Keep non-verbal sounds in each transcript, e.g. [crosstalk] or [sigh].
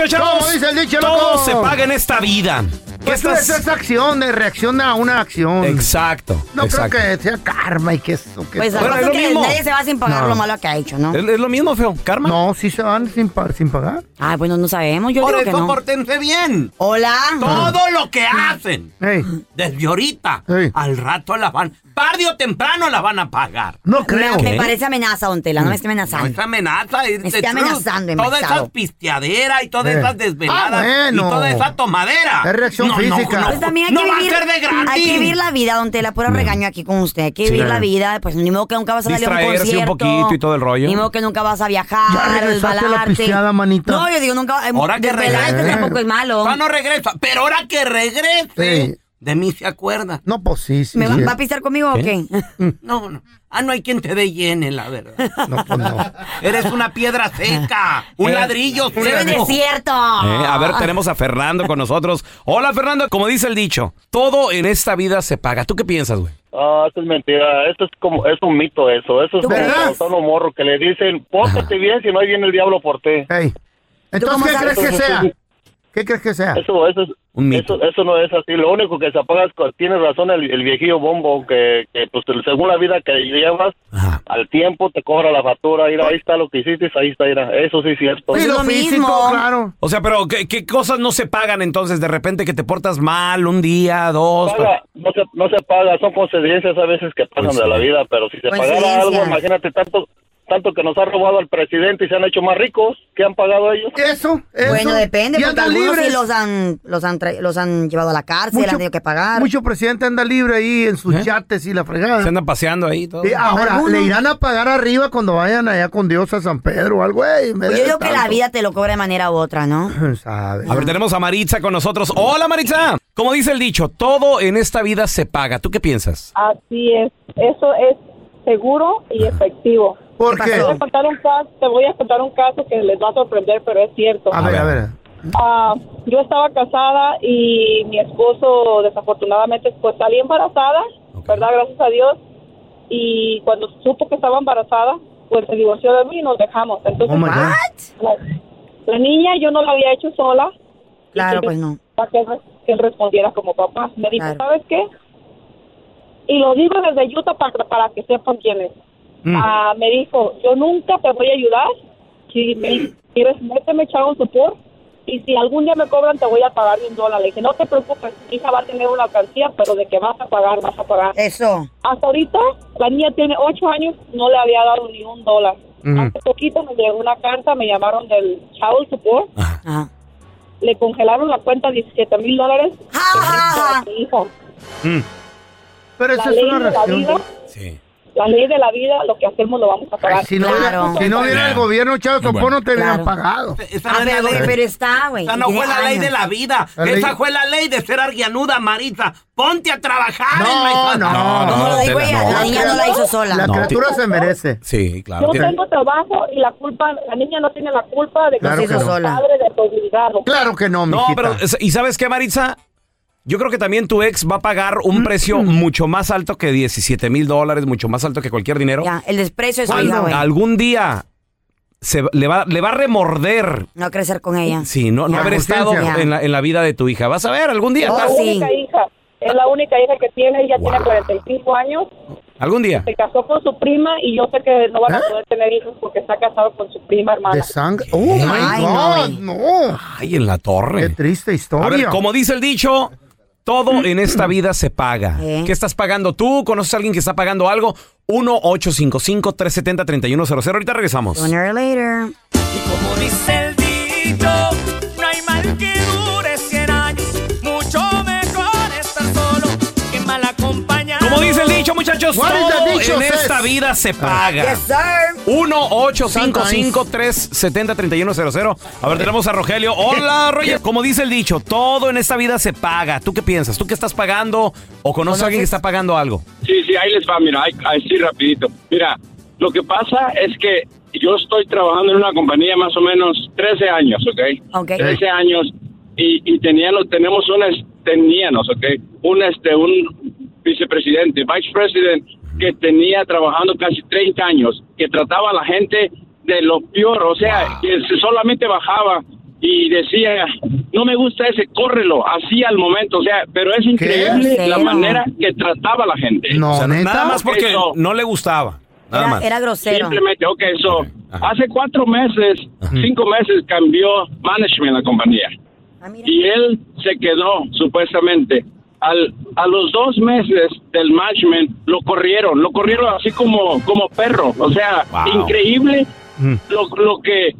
Como dice el dicho, chavos, Como dice el dicho, todo loco. se paga en esta vida. ¿Qué Pues estás- es esa acción de reacción a una acción. Exacto. No exacto. creo que sea karma y que eso. Que Pues la Bueno, es lo que mismo. nadie se va sin pagar No. lo malo que ha hecho, ¿no? ¿Es, es lo mismo, feo. Karma. No, sí se van sin, pa- sin pagar. Ah, bueno, no sabemos. Yo Por digo que eso no. pórtense bien. Hola. Todo lo que hacen, Ey, desde ahorita, Ey. al rato las van, tarde o temprano las van a pagar. no creo. Me, me parece amenaza, don Tela. No me esté No amenazando. es amenaza, es Me está amenazando, Toda esa pisteadera y todas Eh. esas desveladas Ah, bueno. y toda esa tomadera. Es reacción no, física. No, no, Pues también hay no que va vivir, a ser de gratis. hay que vivir la vida, don Tela, puro regaño aquí con usted. Hay que vivir Sí. la vida, pues ni modo que nunca vas a salir a un Distraerse un concierto. poquito y todo el rollo. Ni modo que nunca vas a viajar, Ya regresaste a la pisteada, manita. No, yo digo nunca. eh, Ahora que regrese. tampoco es malo. Ah, no regresa, pero ahora que regrese, Sí. De mí se acuerda. No, pues sí, sí. ¿Me va, sí. va a pistear conmigo o qué? [laughs] No, no. Ah, no hay quien te dé llene, la verdad. No, pues no. Eres una piedra seca, un Eh. ladrillo un seco. desierto. Eh, a ver, tenemos a Fernando con nosotros. Hola, Fernando. Como dice el dicho, todo en esta vida se paga. ¿Tú qué piensas, güey? Ah, eso es mentira. Esto es como, es un mito eso. Eso es ¿Tú como son los morros que le dicen, pórtate bien si no ahí viene el diablo por ti. Ey. Entonces, ¿qué crees que sea? ¿Qué crees que sea? Eso, eso, es, Un mito. eso, eso no es así. Lo único que se apaga es, tiene razón el, el viejillo bombo, que, que pues según la vida que llevas, Ajá. al tiempo te cobra la factura. Mira, ahí está lo que hiciste, ahí está, mira. Eso sí es cierto. Pues es lo mismo. claro. O sea, pero ¿qué, qué cosas no se pagan entonces? De repente que te portas mal un día, dos. Paga, no, se, no se paga, son consecuencias a veces que pasan Pues de la vida, pero si se pagara Coincidencias. algo, imagínate tanto tanto que nos ha robado el presidente y se han hecho más ricos, ¿qué han pagado ellos? Eso, eso. Bueno, depende, Y porque anda algunos sí libre. los han, los han, tra- los han llevado a la cárcel, han tenido que pagar. Mucho presidente anda libre ahí en sus ¿Eh? yates y la fregada. Se andan paseando ahí todo. Y ahora, le irán a pagar arriba cuando vayan allá con Dios a San Pedro o algo, güey. Pues yo digo que la vida te lo cobra de manera u otra, ¿no? [laughs] ¿Sabe? A ver, tenemos a Maritza con nosotros. Hola, Maritza. Como dice el dicho, todo en esta vida se paga. ¿Tú qué piensas? Así es, eso es seguro y efectivo. ¿Por. Te voy a contar un caso, te voy a contar un caso que les va a sorprender, pero es cierto. A ver, a ver. Ah, yo estaba casada y mi esposo desafortunadamente pues salí embarazada, ¿verdad? Gracias a Dios. Y cuando supo que estaba embarazada, pues se divorció de mí y nos dejamos. Entonces, Oh la, la niña yo no la había hecho sola. Claro, pues no. Para que, él re- que él respondiera como papá. Me dijo, Claro. ¿sabes qué? Y lo digo desde Utah para, para que sepan quién es. Mm. Ah, me dijo, yo nunca te voy a ayudar. Si me quieres, méteme echado un support y si algún día me cobran te voy a pagar un dólar. Le dije, no te preocupes, mi hija va a tener una alcancía, pero de que vas a pagar, vas a pagar. Eso. Hasta ahorita, la niña tiene ocho años, no le había dado ni un dólar. Ujú. Hace poquito me llegó una carta, me llamaron del Child Support. Le congelaron la cuenta 17 mil dólares. hija. Pero La esa es ley una de la reacción. vida, La ley de la vida, lo que hacemos lo vamos a pagar. Si no, hubiera, si no hubiera el gobierno echado sopor, no te hubieran Claro. pagado. Esa Ah, no pero, la ley. pero está, güey. Esa no fue la ley de la vida. La ley- Esa fue la ley de ser arguianuda, Marisa. Ponte a trabajar. No, Maisa. no, no, ella, no. la niña no la hizo sola. La No, criatura se merece. Sí, claro. Yo tengo trabajo y la culpa, la niña no tiene la culpa de que Claro se hizo no. sola. padre. Claro que no, No, mijita. pero, es- ¿y sabes qué, Maritza? Yo creo que también tu ex va a pagar un precio mucho más alto que 17 mil dólares, mucho más alto que cualquier dinero. Ya, el desprecio de su Cuando hija, güey. algún día se, le, va, le va a remorder, No crecer con ella. sí, no, no Ya. haber estado en la, en la vida de tu hija. Vas a ver, algún día. Es la Oh, sí. única hija. Es la única hija que tiene. Ella tiene 45 años. Algún día. Se casó con su prima y yo sé que no van a ¿Eh? poder tener hijos porque está casado con su prima hermana. De sangre. Oh, my Ay, no, God, güey. no. Ay, en la Qué torre. triste historia. A ver, como dice el dicho, todo [clears throat] en esta vida se paga. ¿Eh? ¿Qué estás pagando tú? ¿Conoces a alguien que está pagando algo? 1-855-370-3100. Ahorita regresamos. Sooner or later. Como dice el muchachos, todo en esta vida se paga. Yes, sir. 1-855-370-3100. A ver, tenemos a Rogelio. Hola, [laughs] Roger. Como dice el dicho, todo en esta vida se paga. ¿Tú qué piensas? ¿Tú qué estás pagando o conoces a alguien que está pagando algo? Sí, sí, ahí les va, mira, ahí, ahí sí rapidito. Mira, lo que pasa es que yo estoy trabajando en una compañía más o menos 13 años, ¿ok? Ok. 13 años y, y teníamos, tenemos un, teníamos, ¿ok? Un, este, un vicepresidente, vice president, que tenía trabajando casi 30 años, que trataba a la gente de lo peor, o sea, que se solamente bajaba y decía, no me gusta ese, córrelo, así al momento, o sea, pero es increíble la manera que trataba a la gente. No, O sea, neta. nada más porque Eso. no le gustaba. Nada Era, más. era grosero. Simplemente, ok, so, ajá. hace cuatro meses, cinco meses cambió management la compañía. Ah. Y él se quedó, supuestamente. Al, a los dos meses del management lo corrieron, lo corrieron así como, como perro. O sea, Wow. increíble Mm. lo, lo que,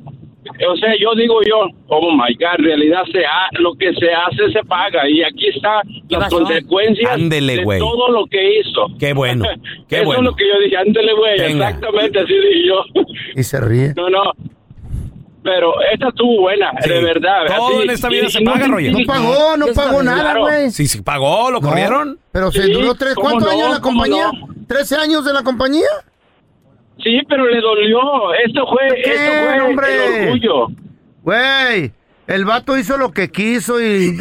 o sea, yo digo yo, oh my God, en realidad se ha- lo que se hace se paga. Y aquí está las pasó? consecuencias Ándele, de todo lo que hizo. Qué bueno, qué [laughs] Eso bueno. es lo que yo dije, ándele, güey, exactamente así dije yo. Y se ríe. No, no. Pero esta estuvo buena, Sí. de verdad. Todo así, en esta vida y- se y no paga, te- Roger. No pagó, no pagó nada, claro. güey. Sí, sí, pagó, lo No, corrieron. Pero se Sí, duró tres, ¿cómo ¿cuántos no? años en la ¿Cómo compañía? no? ¿13 años de la compañía? Sí, pero le dolió. Esto fue, ¿Qué, esto fue hombre? el orgullo. Güey, el vato hizo lo que quiso y,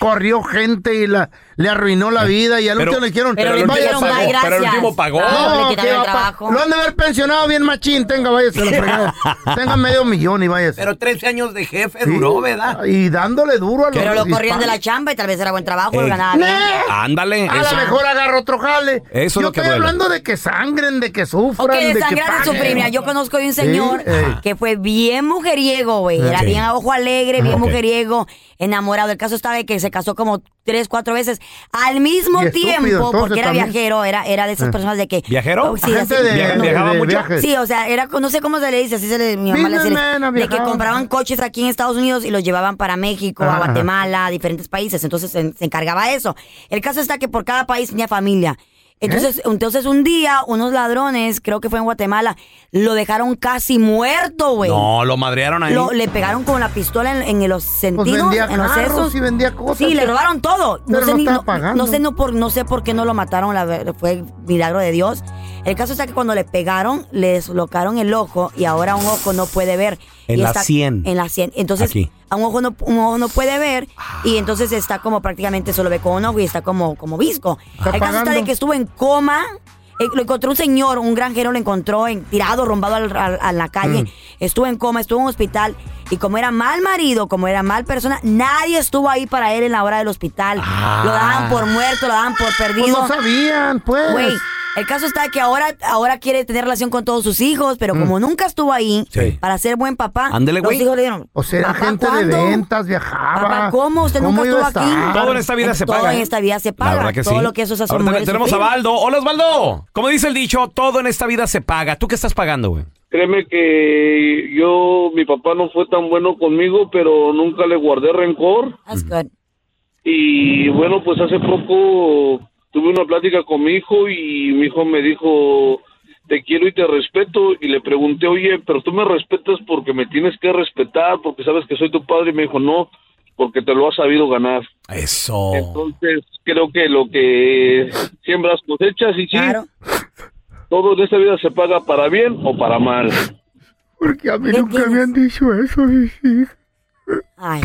corrió gente y la, le arruinó la vida y al Pero- último le dijeron, Pero le el "Váyase". dijeron, pagó, gracias. pero el último pagó. Le No, quitaron que el trabajo. lo han de haber pensionado bien machín, tenga, váyase a la fregada. tenga medio millón y váyase. Pero 13 años de jefe Sí. duró, ¿verdad? Y dándole duro a los Pero lo corrieron de la chamba y tal vez era buen trabajo, lo Ey. ganaba bien. ¡Nee! Ándale. A lo mejor agarra otro jale. Eso es Yo estoy duele. hablando de que sangren, de que sufran, Ok, de de que sufrir. Yo conozco de un señor Sí, que fue bien mujeriego, güey. Era bien a ojo alegre, bien mujeriego, enamorado. El caso estaba de que se casó como tres, cuatro veces al mismo estúpido, tiempo, entonces, porque era también. viajero, era, era de esas Eh. personas de que... ¿Viajero? Oh, sí, así- de, Via- de- viajaba de mucho. Sí, o sea, era, no sé cómo se le dice, así se le, mi mamá le de que compraban coches aquí en Estados Unidos y los llevaban para México, a. Guatemala, a diferentes países, entonces se, se encargaba de eso. El caso está que por cada país tenía familia. Entonces, entonces un día unos ladrones, creo que fue en Guatemala, lo dejaron casi muerto, güey. No, lo madrearon ahí. Lo- le pegaron con la pistola en, en los sentidos, Pues vendía en los carros sesos. y vendía cosas. Sí, le robaron todo. Pero no ni- estaba pagando. no sé no por no sé por qué no lo mataron, la fue milagro de Dios. El caso está que cuando le pegaron, le deslocaron el ojo y ahora un ojo no puede ver. En Y la está- 100. En la 100. Entonces, Aquí. a un ojo no un ojo no puede ver y entonces está como prácticamente solo ve con un ojo y está como como visco. Está el caso está de pagando. que estuvo en coma. Eh, lo encontró un señor, un granjero lo encontró en, tirado, rombado al- al- a la calle. Mm. Estuvo en coma, estuvo en un hospital. Y como era mal marido, como era mal persona, nadie estuvo ahí para él en la hora del hospital. Lo daban por muerto, lo daban por Pues perdido. no sabían, pues. Güey, El caso está que ahora, ahora quiere tener relación con todos sus hijos, pero como nunca estuvo ahí Sí. para ser buen papá, Ándele, los güey. hijos le dijeron, O sea, era "Papá, gente ¿cuándo? de ventas, viajaba. Papá, ¿cómo? Usted nunca iba a estuvo aquí. Todo en esta vida se Todo paga. en ¿eh? esta vida se La paga. verdad que todo sí. lo que eso es a su Ahora mujer tenemos a. Baldo. Hola, Osvaldo. Como dice el dicho, todo en esta vida se paga. ¿Tú qué estás pagando, güey? Créeme que yo, mi papá no fue tan bueno conmigo, pero nunca le guardé rencor. That's good. Y bueno, pues hace poco tuve una plática con mi hijo y mi hijo me dijo, te quiero y te respeto. Y le pregunté, oye, pero tú me respetas porque me tienes que respetar, porque sabes que soy tu padre. Y me dijo, no, porque te lo has sabido ganar. Eso. Entonces, creo que lo que siembras cosechas y sí, todo en esta vida se paga para bien o para mal. Porque a mí nunca me han dicho eso, hijos. Ay,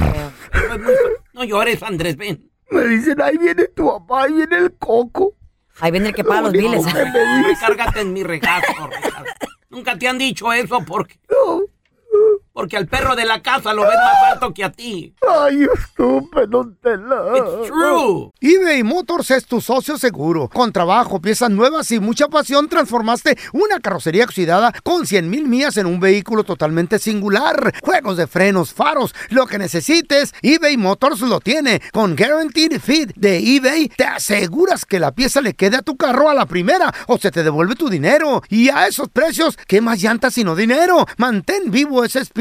No llores, Andrés, ven. Me dicen, ahí viene tu papá, ahí viene el coco. Ahí viene el que paga los biles. Cárgate en mi regazo. Nunca te han dicho eso porque. Porque al perro de la casa lo ves más alto que a ti. Ay, estúpido, Tela. It's true. eBay Motors es tu socio seguro. Con trabajo, piezas nuevas y mucha pasión, transformaste una carrocería oxidada con 100 mil millas en un vehículo totalmente singular. Juegos de frenos, faros, lo que necesites, eBay Motors lo tiene. Con Guaranteed Fit de eBay, te aseguras que la pieza le quede a tu carro a la primera o se te devuelve tu dinero. Y a esos precios, ¿qué más llantas sino dinero? Mantén vivo ese espíritu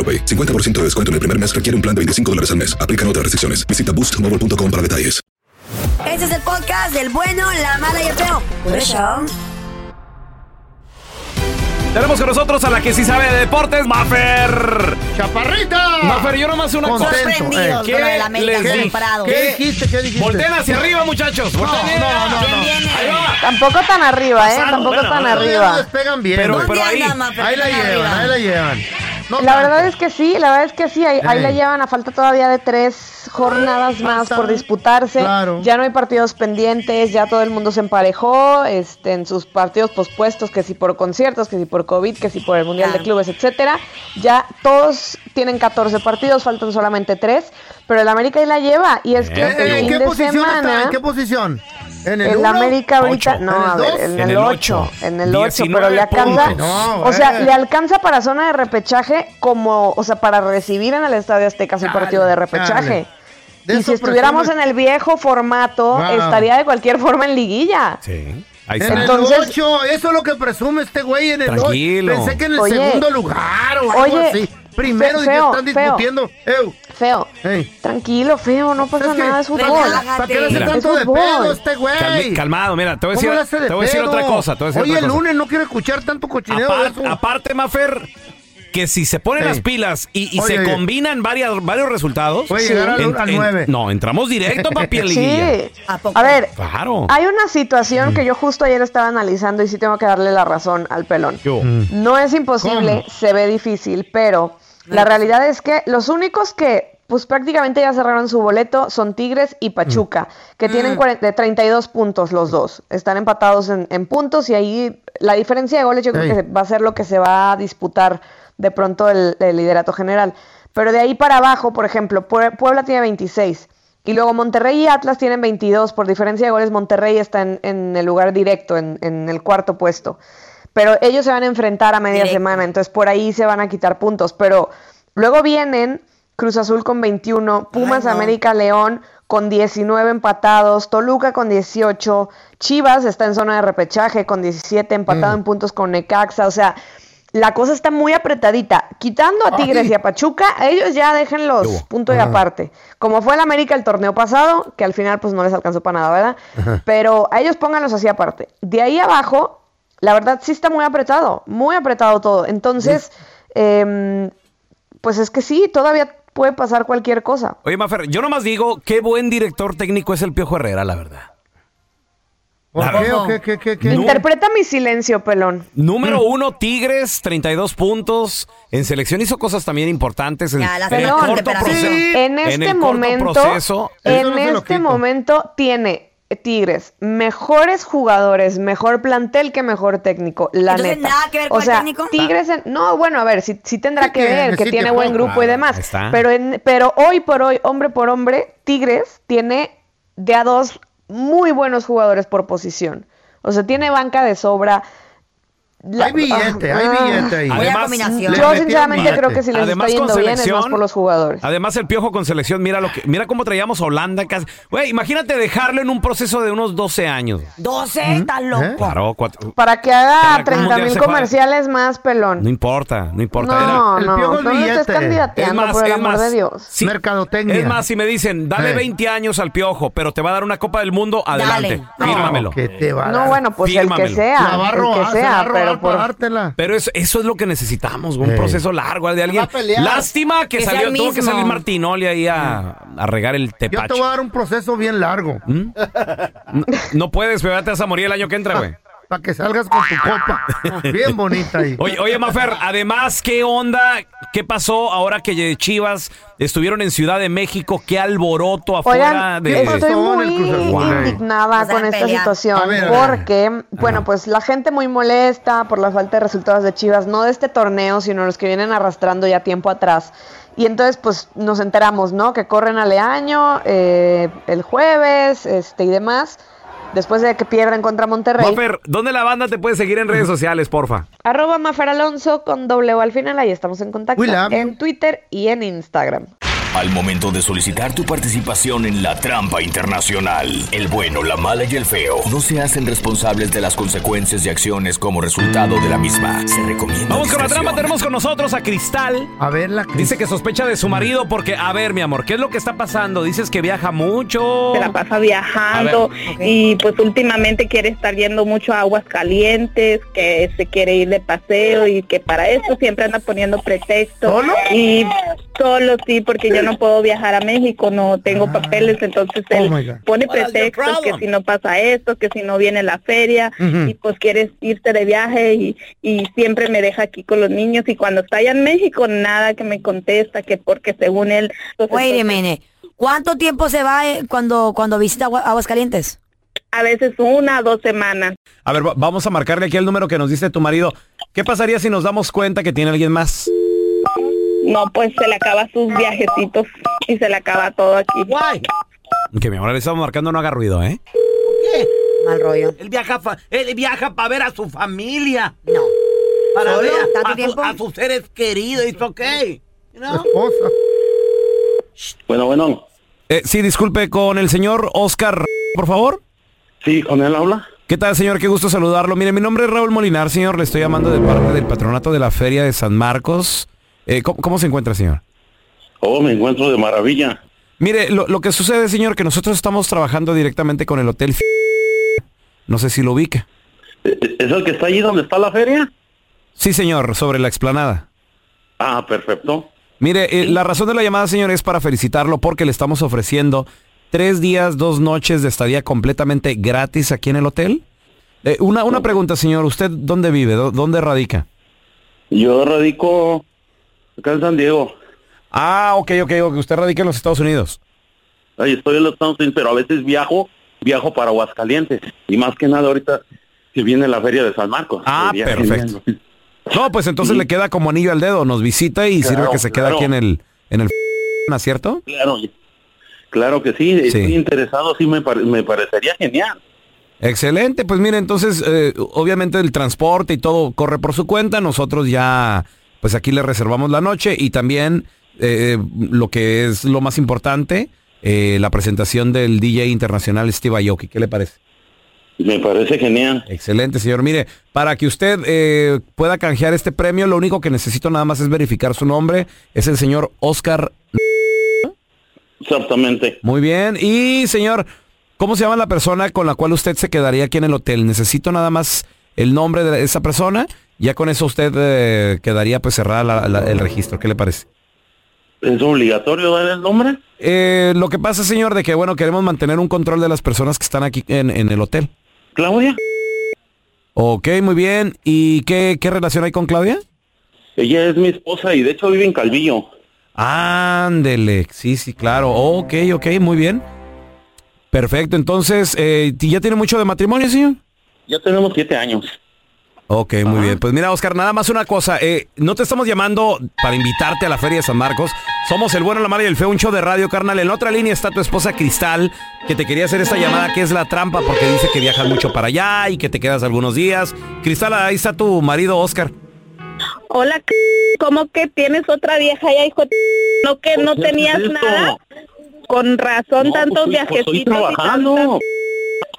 AroPay. 50% de descuento en el primer mes requiere un plan de 25 dólares al mes. Aplican otras restricciones. Visita boostmobile.com para detalles. Este es el podcast del bueno, la mala y el feo. Por eso. Tenemos con nosotros a la que sí sabe de deportes, Maffer. ¡Chaparrita! Maffer, yo nomás una cosa. Sorprendidos ¿Qué con lo del América les dije? comparado. ¿Qué dijiste? ¿Qué dijiste? Volteen hacia arriba, muchachos. No, no, no. Ahí va. Tampoco tan arriba, ¿eh? Tampoco bueno, tan bueno, No arriba. despegan bien. Pero ahí- ahí la llevan, ahí la llevan. No La tanto. verdad es que sí, la verdad es que sí, ahí, ahí la llevan a falta todavía de tres jornadas más por disputarse. Claro. Ya no hay partidos pendientes, ya todo el mundo se emparejó este, en sus partidos pospuestos, que si por conciertos, que si por COVID, que si por el Mundial de Clubes, etcétera. Ya todos tienen 14 partidos, faltan solamente tres, pero el América ahí la lleva. Y es que ¿En, qué de posición está? semana... ¿En qué posición? ¿En el El uno? América ahorita, Ocho. no, ¿En el a ver, en, En el el 8, ocho. en el 8, 19 pero le alcanza. No, o sea, le alcanza para zona de repechaje como, o sea, para recibir en el Estadio Azteca su partido de repechaje. Y si estuviéramos en el viejo formato, Wow. estaría de cualquier forma en liguilla. Sí. Ahí En. Entonces- el 8, eso es lo que presume este güey en el ocho. Tranquilo. Pensé que en el Oye, segundo lugar o algo oye, así. Primero fe- y que feo, están feo. discutiendo. Ew, Feo, ey. tranquilo, feo, no pasa Es que- nada, es fútbol. ¿Para qué le hace Mira. tanto de pedo este güey? Calme- calmado, mira, te voy a ¿Cómo decir, de te voy a decir otra cosa. Te voy a decir Hoy otra el cosa. lunes no quiero escuchar tanto cochineo de Aparte, eso. aparte, Mafer, que si se ponen Ey. las pilas y, y Oye, se oye. combinan varias, varios resultados. Puede llegar al- al nueve. no, entramos directo, papi, [laughs] a. Sí. ¿A poco? A ver, Claro. hay una situación que yo justo ayer estaba analizando y sí tengo que darle la razón al pelón. Yo. No es imposible, ¿Cómo? se ve difícil, pero la realidad es que los únicos que pues prácticamente ya cerraron su boleto son Tigres y Pachuca, que tienen 40 de 32 puntos los dos. Están empatados en, en puntos y ahí la diferencia de goles yo creo que va a ser lo que se va a disputar de pronto el, el liderato general. Pero de ahí para abajo, por ejemplo, Pue- Puebla tiene 26. Y luego Monterrey y Atlas tienen 22. Por diferencia de goles, Monterrey está en, en el lugar directo, en, en el cuarto puesto. Pero ellos se van a enfrentar a media Directo. semana, entonces por ahí se van a quitar puntos. Pero luego vienen Cruz Azul con 21, Pumas, Ay, no. América, León con 19 empatados, Toluca con 18, Chivas está en zona de repechaje con 17, empatado Mm. en puntos con Necaxa, o sea, la cosa está muy apretadita. Quitando a Tigres y a Pachuca, a ellos ya déjenlos punto y Ah. aparte. Como fue el América el torneo pasado, que al final pues no les alcanzó para nada, ¿verdad? Ajá. Pero a ellos pónganlos así aparte. De ahí abajo, la verdad sí está muy apretado, muy apretado todo. Entonces, em, pues es que sí, todavía puede pasar cualquier cosa. Oye, Mafer, yo nomás digo, qué buen director técnico es el Piojo Herrera, la verdad. ¿Por La qué? verdad. ¿O qué, qué, qué, qué? Interpreta mi silencio, pelón. Número uno, Tigres, 32 puntos. En selección hizo cosas también importantes. En, Ya, la en el Pelón, corto proceso. En este el corto momento, proceso. En no este momento tiene Tigres mejores jugadores, mejor plantel que mejor técnico, la Entonces, neta. nada que ver o con el sea, técnico. Tigres, en- no, bueno, a ver, sí, sí tendrá que ver, que tiene buen grupo y demás, pero en, pero hoy por hoy, hombre por hombre, Tigres tiene de a dos muy buenos jugadores por posición. O sea, tiene banca de sobra. La- Hay billete, hay Ah. billete ahí. Además, Yo sinceramente creo que si les Además, está con yendo bien es más por los jugadores. Además, el Piojo con selección, mira lo que, mira cómo traíamos a Holanda. casi- Güey, imagínate dejarlo en un proceso de unos 12 años. 12, estás loco. ¿Eh? Claro, cuatro- Para que haga que un 30 mundial mil comerciales más, pelón. no importa, no importa. No, El no, Piojo es no le estés billete. candidateando, por el es amor más, de Dios. si- Mercadotecnia. Es más, si me dicen, dale Eh. 20 años al Piojo, pero te va a dar una Copa del Mundo, adelante. Dale. Fírmamelo. No, bueno, pues el que sea, el que va sea, pero para por... dártela. Pero eso, eso es lo que necesitamos, un Eh. proceso largo de alguien. Lástima que, salió, tuvo que salir Martinoli ahí a, a regar el Yo te voy a dar un proceso bien largo. No, no puedes, pero te vas a morir el año que entra, güey. [laughs] Para que salgas con tu copa. Bien bonita ahí. Oye, oye, Mafer, además, ¿qué onda? ¿Qué pasó ahora que Chivas estuvieron en Ciudad de México? ¿Qué alboroto afuera Oigan, de...? pasó estoy muy indignada con esta situación A ver, a ver. porque, bueno, pues la gente muy molesta por la falta de resultados de Chivas, no de este torneo, sino los que vienen arrastrando ya tiempo atrás. Y entonces, pues nos enteramos, ¿no? Que corren a Leaño eh, el jueves este, y demás, después de que pierden contra Monterrey. Mafer, ¿dónde la banda te puede seguir en redes sociales, porfa? Arroba Mafer Alonso con W al final, ahí estamos en contacto. En Twitter y en Instagram. Al momento de solicitar tu participación en la trampa internacional, el bueno, la mala y el feo no se hacen responsables de las consecuencias y acciones como resultado de la misma. Se recomienda. Vamos con la trampa, tenemos con nosotros a Cristal. A ver la Dice que sospecha de su marido porque, a ver, mi amor, ¿qué es lo que está pasando? Dices que viaja mucho. se la pasa viajando y pues últimamente quiere estar yendo mucho a aguas calientes, que se quiere ir de paseo y que para eso siempre anda poniendo pretextos. ¿Solo? Y solo sí, porque yo no puedo viajar a México, no tengo papeles, entonces Oh él God. pone pretextos que si no pasa esto, que si no viene la feria y pues quieres irte de viaje y, y siempre me deja aquí con los niños y cuando está allá en México nada que me contesta, que porque según él... pues, Wait a minute. ¿Cuánto tiempo se va eh, cuando, cuando visita Agua- Aguascalientes? a veces una, dos semanas. A ver, va- vamos a marcarle aquí el número que nos dice tu marido. ¿Qué pasaría si nos damos cuenta que tiene alguien más? No, pues se le acaba sus viajecitos y se le acaba todo aquí. Guay. Que mi amor le estamos marcando, no haga ruido, ¿eh? ¿Qué? Mal rollo. Él viaja, fa- él viaja para ver a su familia. No. Para ¿Solo? ver a- ¿Tanto a, su- tiempo? a sus seres queridos. ¿Y ok? You Tu know? esposa. Bueno, bueno. Eh, sí, disculpe, con el señor Oscar, por favor. Sí, con él habla. ¿Qué tal, señor? Qué gusto saludarlo. Mire, mi nombre es Raúl Molinar, señor. Le estoy llamando de parte del patronato de la Feria de San Marcos. Eh, ¿cómo, cómo se encuentra, señor? Oh, me encuentro de maravilla. Mire, lo, lo que sucede, señor, que nosotros estamos trabajando directamente con el Hotel No sé si lo ubica. ¿E- ¿Es el que está allí donde está la feria? Sí, señor, sobre la explanada. Ah, perfecto. Mire, eh, la razón de la llamada, señor, es para felicitarlo porque le estamos ofreciendo tres días, dos noches de estadía completamente gratis aquí en el hotel. Eh, una, una pregunta, señor. ¿Usted dónde vive? ¿Dó- ¿Dónde radica? Yo radico acá en San Diego. Ah, ok, ok, ok. Usted radica en los Estados Unidos. Ahí estoy en los Estados Unidos, pero a veces viajo, viajo para Aguascalientes. Y más que nada ahorita que viene la feria de San Marcos. Ah, perfecto. genial. No, pues entonces le queda como anillo al dedo. Nos visita y sirve que se queda claro. aquí en el, en el ¿no es cierto? Claro, claro que sí, estoy interesado, sí me, pare- me parecería genial. Excelente, pues mire, entonces eh, obviamente el transporte y todo corre por su cuenta, nosotros ya pues aquí le reservamos la noche y también eh, lo que es lo más importante, eh, la presentación del DJ internacional Steve Aoki. ¿Qué le parece? Me parece genial. Excelente, señor. Mire, para que usted eh, pueda canjear este premio, lo único que necesito nada más es verificar su nombre. Es el señor Oscar. Exactamente. Muy bien. Y, señor, ¿cómo se llama la persona con la cual usted se quedaría aquí en el hotel? Necesito nada más el nombre de esa persona. Ya con eso usted eh, quedaría pues cerrada la- la- el registro. ¿Qué le parece? ¿Es obligatorio dar el nombre? Eh, lo que pasa, señor, de que, bueno, queremos mantener un control de las personas que están aquí en, en el hotel. ¿Claudia? Ok, muy bien. ¿Y qué, qué relación hay con Claudia? Ella es mi esposa y de hecho vive en Calvillo. Ándele, sí, sí, claro. Ok, ok, muy bien. Perfecto, entonces, eh, ¿ya tiene mucho de matrimonio, señor? Ya tenemos siete años. Ok, muy bien. Pues mira, Oscar, nada más una cosa. eh, no te estamos llamando para invitarte a la Feria de San Marcos. Somos el bueno, la mala y el feo, un show de radio, carnal. En la otra línea está tu esposa Cristal, que te quería hacer esta llamada, que es la trampa, porque dice que viajas mucho para allá y que te quedas algunos días. Cristal, ahí está tu marido, Oscar. Hola, ¿cómo que tienes otra vieja ya, hijo? de- ¿No que no ¿Qué es tenías nada? Con razón, No, tantos pues, estoy- pues, viajecitos. estoy y trabajando. tantas-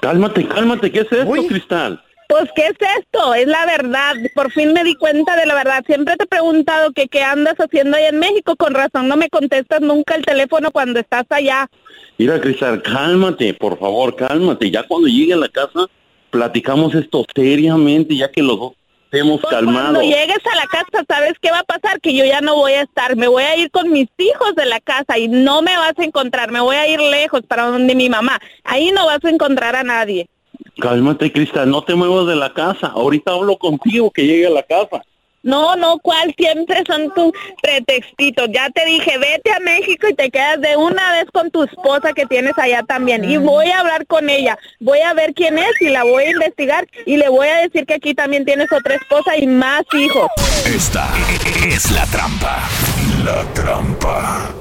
Cálmate, cálmate. ¿Qué es esto, Cristal? Pues, ¿qué es esto? Es la verdad. Por fin me di cuenta de la verdad. Siempre te he preguntado que qué andas haciendo allá en México. Con razón no me contestas nunca el teléfono cuando estás allá. Mira, Cristal, cálmate, por favor, cálmate. Ya cuando llegue a la casa, platicamos esto seriamente, ya que los dos estemos calmados. Cuando llegues a la casa, ¿sabes qué va a pasar? Que yo ya no voy a estar. Me voy a ir con mis hijos de la casa y no me vas a encontrar. Me voy a ir lejos para donde mi mamá. Ahí no vas a encontrar a nadie. Cálmate, Cristal, no te muevas de la casa. Ahorita hablo contigo que llegue a la casa. No, no, ¿cuál? Siempre son tus pretextitos. Ya te dije, vete a México y te quedas de una vez con tu esposa que tienes allá también. Y voy a hablar con ella. Voy a ver quién es y la voy a investigar y le voy a decir que aquí también tienes otra esposa y más hijos. Esta es la trampa. La trampa.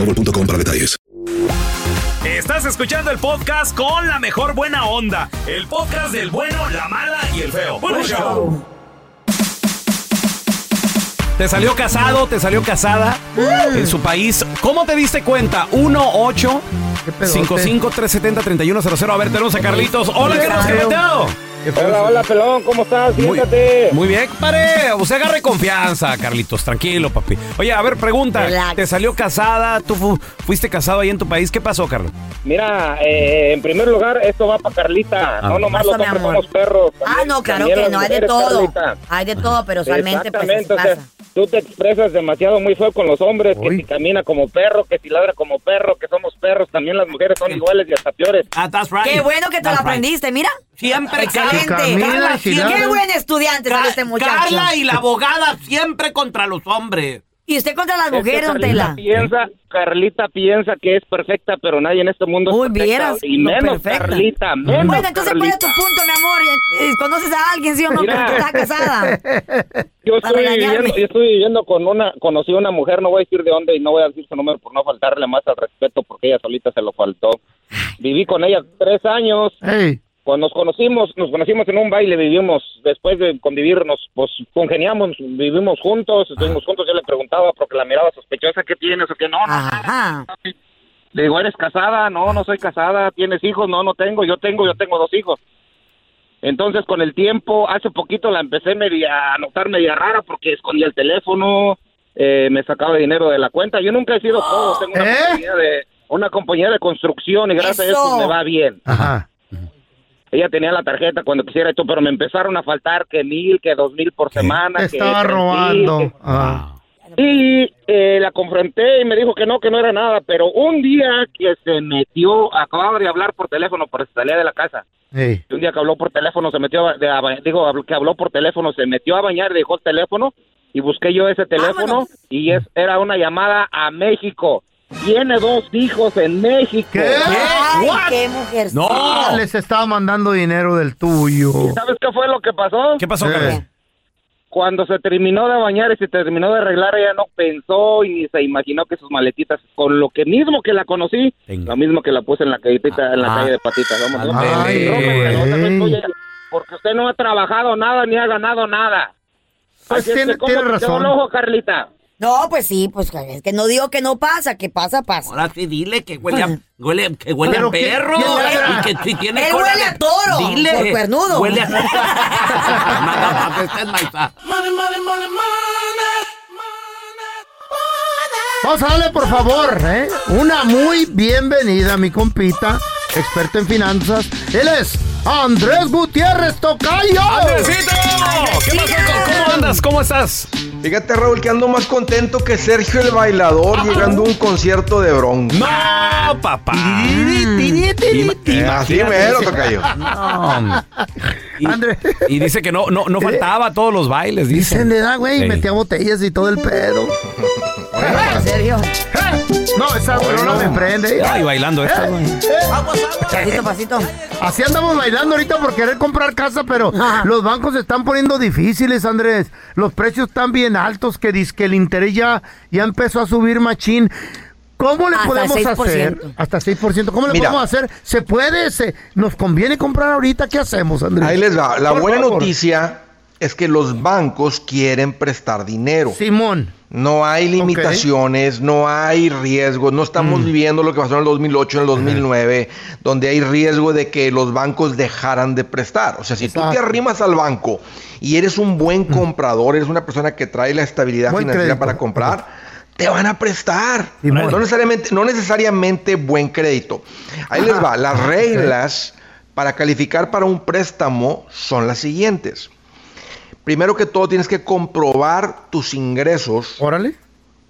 boostmobile.com para detalles. Estás escuchando el podcast con la mejor buena onda. El podcast del bueno, la mala y el feo. Buen show. ¿Te salió casado? ¿Te salió casada Mm. en su país? ¿Cómo te diste cuenta? 1 8 55 370 3100 A ver, tenemos a Carlitos. Hola, Carlos Carreteo. Hola, hola, pelón, ¿cómo estás? Siéntate. muy bien, pare. Usted agarre confianza, Carlitos. Tranquilo, papi. Oye, a ver, pregunta. Relax. ¿Te salió casada? ¿Tú fu- fuiste casado ahí en tu país? ¿Qué pasó, Carlos? Mira, eh, en primer lugar, esto va para Carlita. Ah. no nomás los hombres somos perros. Ah, también- no, claro que no, hay de todo. Carlita. Hay de todo, pero usualmente pues pasa. Tú te expresas demasiado muy feo con los hombres, que si camina como perro, que si ladra como perro, que somos perros, también las mujeres son iguales y hasta peores. Qué bueno que te lo aprendiste, mira. Siempre Excelente. Carla, siempre- Qué buen estudiante Ca- sale este muchacho. Carla y la abogada siempre contra los hombres. Y usted contra las mujeres, don Carlita Tela. piensa, Carlita piensa que es perfecta, pero nadie en este mundo Uy, es perfecta. vieras. y lo menos perfecta. Carlita, menos Bueno, entonces, ¿cuál es tu Carlita. punto, mi amor? Eh, eh, ¿Conoces a alguien, sí o no, Mira. pero que está casada? [laughs] Yo estoy, viviendo, yo estoy viviendo con una, conocí a una mujer, no voy a decir de dónde y no voy a decir su número por no faltarle más al respeto porque ella solita se lo faltó. Viví con ella tres años, Cuando nos conocimos, nos conocimos en un baile, vivimos, después de convivirnos, pues congeniamos, vivimos juntos, estuvimos juntos, yo le preguntaba porque la miraba sospechosa, ¿qué tienes o qué no? no, Ajá. Le digo, ¿eres casada? No, no soy casada. ¿Tienes hijos? No, no tengo. Yo tengo, yo tengo dos hijos. Entonces, con el tiempo, hace poquito la empecé media, a notar media rara porque escondía el teléfono, eh, me sacaba dinero de la cuenta. Yo nunca he sido todo. Tengo una, compañía de, una compañía de construcción y gracias a eso Eso. me va bien. Ajá. Ella tenía la tarjeta cuando quisiera y todo, pero me empezaron a faltar que mil, que dos mil por semana. Te que estaba tres mil, robando. que- Ah. y eh, la confronté y me dijo que no, que no era nada, pero un día que se metió, acababa de hablar por teléfono, por salía de la casa. Ey. Y un día que habló por teléfono, se metió, a, de- a digo, que habló por teléfono, se metió a bañar, dejó el teléfono y busqué yo ese teléfono y es, era una llamada a México. Tiene dos hijos en México. Ay, qué mujer. Ah, Les estaba mandando dinero del tuyo. ¿Sabes qué fue lo que pasó? ¿Qué pasó, Eh. Cuando se terminó de bañar y se terminó de arreglar, ella no pensó y ni se imaginó que sus maletitas, con lo que mismo que la conocí, lo mismo que la puse en la callitita, en la Ah. calle de patitas. Vamos, vamos. No tuya, porque usted no ha trabajado nada ni ha ganado nada. Pues tiene- que, ¿cómo tiene te quedó razón. ojo, Carlita? No, pues sí, pues es que no digo que no pasa, que pasa, pasa. Ahora sí, dile que huele a, huele, que huele a ¿quién- perro. y que si tiene Él cola huele a toro, Dile. por cuernudo. Huele a... Nada más, esta es Maisa. Vamos a darle, por favor, ¿eh? una muy bienvenida mi compita, experto en finanzas. Él es Andrés Gutiérrez Tocayo. ¡Andresito! ¿Qué pasó? ¿Cómo andas? ¿Cómo estás? Fíjate, Raúl, que ando más contento que Sergio el bailador llegando a un concierto de bronco. ¡No, papá! Así mero, tocayo. No. Y, y dice que no, no, no faltaba a todos los bailes, dice. Dicen de edad, güey, Sí. metía botellas y todo el pedo. ¿En serio? No, esa no me prende. Ay, bailando esto, güey. Pasito, pasito. Así andamos bailando ahorita por querer comprar casa, pero los bancos se están poniendo difíciles, Andrés. Los precios están bien altos, que dice que el interés ya, ya empezó a subir machín. ¿Cómo le Hasta podemos 6%. hacer? Hasta 6%. ¿Cómo le Mira. podemos hacer? ¿Se puede? Se, ¿Nos conviene comprar ahorita? ¿Qué hacemos, Andrés? Ahí les va. La Por buena favor. noticia es que los bancos quieren prestar dinero. Simón. No hay limitaciones, no hay riesgos, no estamos viviendo lo que pasó en el 2008, en el 2009, donde hay riesgo de que los bancos dejaran de prestar. O sea, si tú te arrimas al banco y eres un buen comprador, eres una persona que trae la estabilidad Buen financiera crédito. para comprar, te van a prestar. No necesariamente, no necesariamente buen crédito. Ahí les va. Las reglas para calificar para un préstamo son las siguientes. Primero que todo tienes que comprobar tus ingresos Órale.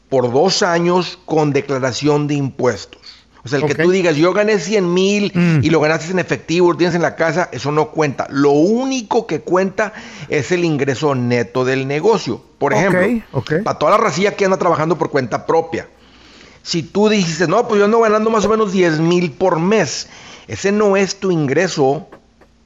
por dos años con declaración de impuestos. O sea, el que tú digas, yo gané 100 mil Mm. y lo ganaste en efectivo, lo tienes en la casa, eso no cuenta. Lo único que cuenta es el ingreso neto del negocio. Por ejemplo, para toda la racilla que anda trabajando por cuenta propia. Si tú dices, no, pues yo ando ganando más o menos 10 mil por mes, ese no es tu ingreso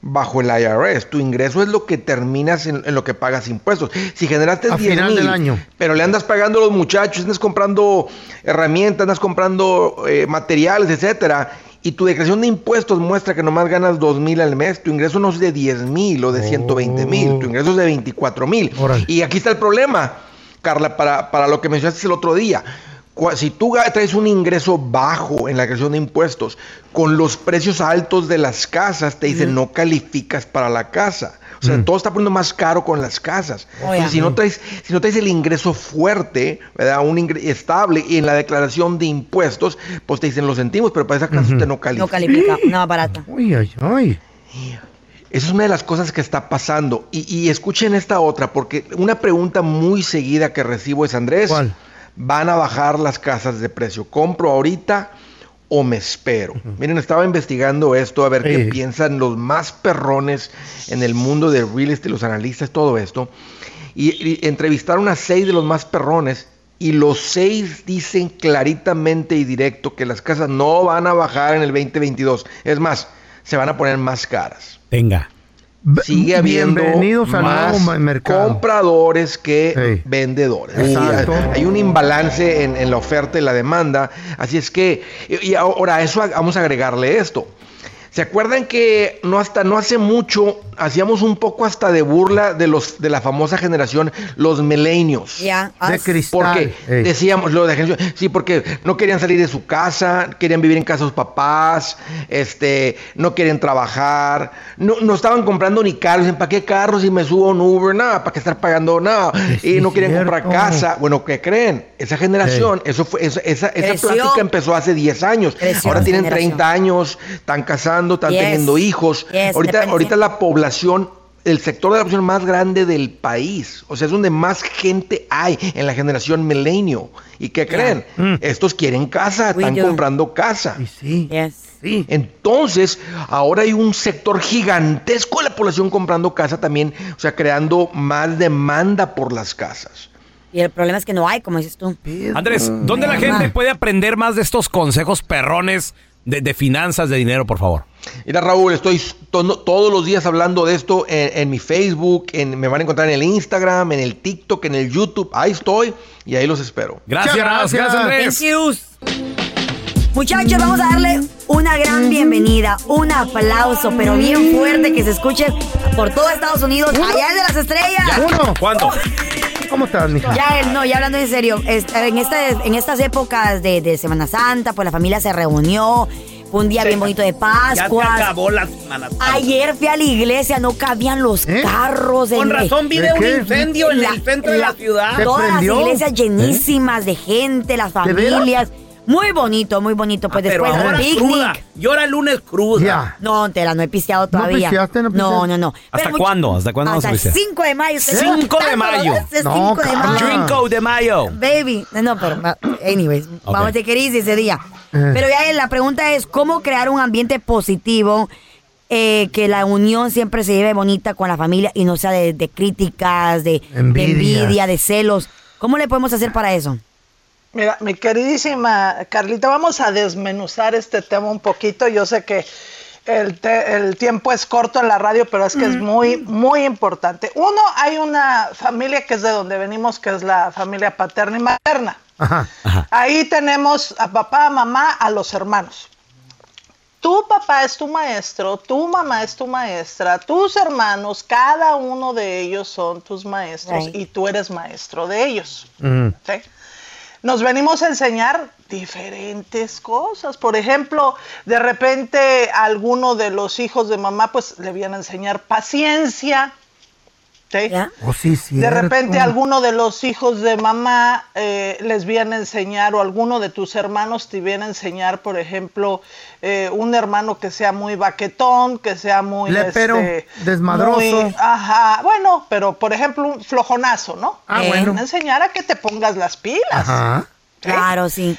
bajo el IRS. Tu ingreso es lo que terminas en, en lo que pagas impuestos. Si generaste A 10 final mil, del año. pero le andas pagando a los muchachos, andas comprando herramientas, andas comprando eh, materiales, etcétera, y tu declaración de impuestos muestra que nomás ganas 2 mil al mes, tu ingreso no es de 10 mil o de 120 mil, tu ingreso es de 24 mil. Y aquí está el problema, Carla, para, para lo que mencionaste el otro día. Si tú traes un ingreso bajo en la creación de impuestos, con los precios altos de las casas, te dicen no calificas para la casa. O sea, todo está poniendo más caro con las casas. Entonces, si no traes, si no traes el ingreso fuerte, ¿verdad? Un ingre- estable y en la declaración de impuestos, pues te dicen lo sentimos, pero para esa casa usted no califica. No califica, una barata. [gasps] Uy, ay, ay. Esa es una de las cosas que está pasando. Y, y escuchen esta otra, porque una pregunta muy seguida que recibo es, Andrés, ¿van a bajar las casas de precio? ¿Compro ahorita o me espero? Miren, estaba investigando esto, a ver qué piensan los más perrones en el mundo del real estate, los analistas, todo esto. Y, y entrevistaron a seis de los más perrones y los seis dicen claritamente y directo que las casas no van a bajar en el 2022. Es más, se van a poner más caras. Venga. Sigue habiendo Bienvenidos más mercado. compradores que vendedores. Exacto. Hay, un imbalance en, en la oferta y la demanda. Así es que, y ahora eso vamos a agregarle esto. ¿Se acuerdan que no hasta no hace mucho hacíamos un poco hasta de burla de los de la famosa generación los milenios? Ya. De cristal. Porque decíamos lo de generación- sí, porque no querían salir de su casa, querían vivir en casa de sus papás, este, no querían trabajar, no, no estaban comprando ni carros, ¿para qué carros si me subo a un Uber? Nada, ¿para qué estar pagando nada? y no querían comprar casa. Bueno, ¿qué creen? Esa generación, eso fue, esa, esa, esa Creció. plática empezó hace 10 años. Creció Ahora tienen generación. 30 años, están casando, están Yes. teniendo hijos. Yes, ahorita, ahorita la población, el sector de la población más grande del país. O sea, es donde más gente hay en la generación milenio. ¿Y qué creen? Estos quieren casa, We están do. comprando casa. Sí. Yes. Sí. Entonces, ahora hay un sector gigantesco de la población comprando casa también, o sea, creando más demanda por las casas. Y el problema es que no hay, como dices tú. Andrés, ¿dónde la gente puede aprender más de estos consejos perrones de, de finanzas, de dinero, por favor? Mira, Raúl, estoy to- todos los días hablando de esto en, en mi Facebook, en- me van a encontrar en el Instagram, en el TikTok, en el YouTube. Ahí estoy y ahí los espero. Gracias, gracias, gracias. Andrés. Muchachos, vamos a darle una gran bienvenida, un aplauso, pero bien fuerte que se escuche por todo Estados Unidos, allá de las estrellas. Uno. ¿Cuándo? ¿Cómo estás, mija? Ya, eh, no, ya hablando en serio, en, este, en estas épocas de, de Semana Santa, pues la familia se reunió, fue un día bien bonito de Ya se Pascua. acabó la semana. Ayer fui a la iglesia, no cabían los ¿Eh? carros. Con en- razón vi ¿De de un qué? incendio en el centro de la ciudad. ¿Se Todas las iglesias llenísimas de gente, las familias. Muy bonito, muy bonito. Pues Ah, Pero después ahora del cruda. picnic. Yo era el lunes cruda. Ya. No, Tela, no he pisteado todavía. pisteaste? ¿No no, pisteaste? no, no. ¿Hasta Pero cuándo? ¿Hasta cuándo vamos a Hasta el pistear? 5 de mayo. Estoy 5 de mayo. ¿verdad? Es No, 5 de mayo. Drinko de mayo. Baby. No, pero, anyways, vamos a dice ese día. Eh. Pero ya la pregunta es, ¿cómo crear un ambiente positivo? eh, que la unión siempre se lleve bonita con la familia y no sea de, de críticas, de envidia, de celos. ¿Cómo le podemos hacer para eso? Mira, mi queridísima Carlita, vamos a desmenuzar este tema un poquito. Yo sé que el, te- el tiempo es corto en la radio, pero es que es muy, muy importante. Uno, hay una familia que es de donde venimos, que es la familia paterna y materna. Ajá. Ahí tenemos a papá, a mamá, a los hermanos. Tu papá es tu maestro, tu mamá es tu maestra, tus hermanos, cada uno de ellos son tus maestros Right. y tú eres maestro de ellos. Mm. ¿sí? Nos venimos a enseñar diferentes cosas. Por ejemplo, de repente a alguno de los hijos de mamá pues le viene a enseñar paciencia. ¿Sí? Oh, sí. De repente alguno de los hijos de mamá eh, les viene a enseñar o alguno de tus hermanos te viene a enseñar, por ejemplo, eh, un hermano que sea muy baquetón, que sea muy... Lepero, este, desmadroso. muy- ajá, bueno, pero por ejemplo un flojonazo, ¿no? Ah, Te bueno. viene a enseñar a que te pongas las pilas. Ajá. Claro, sí.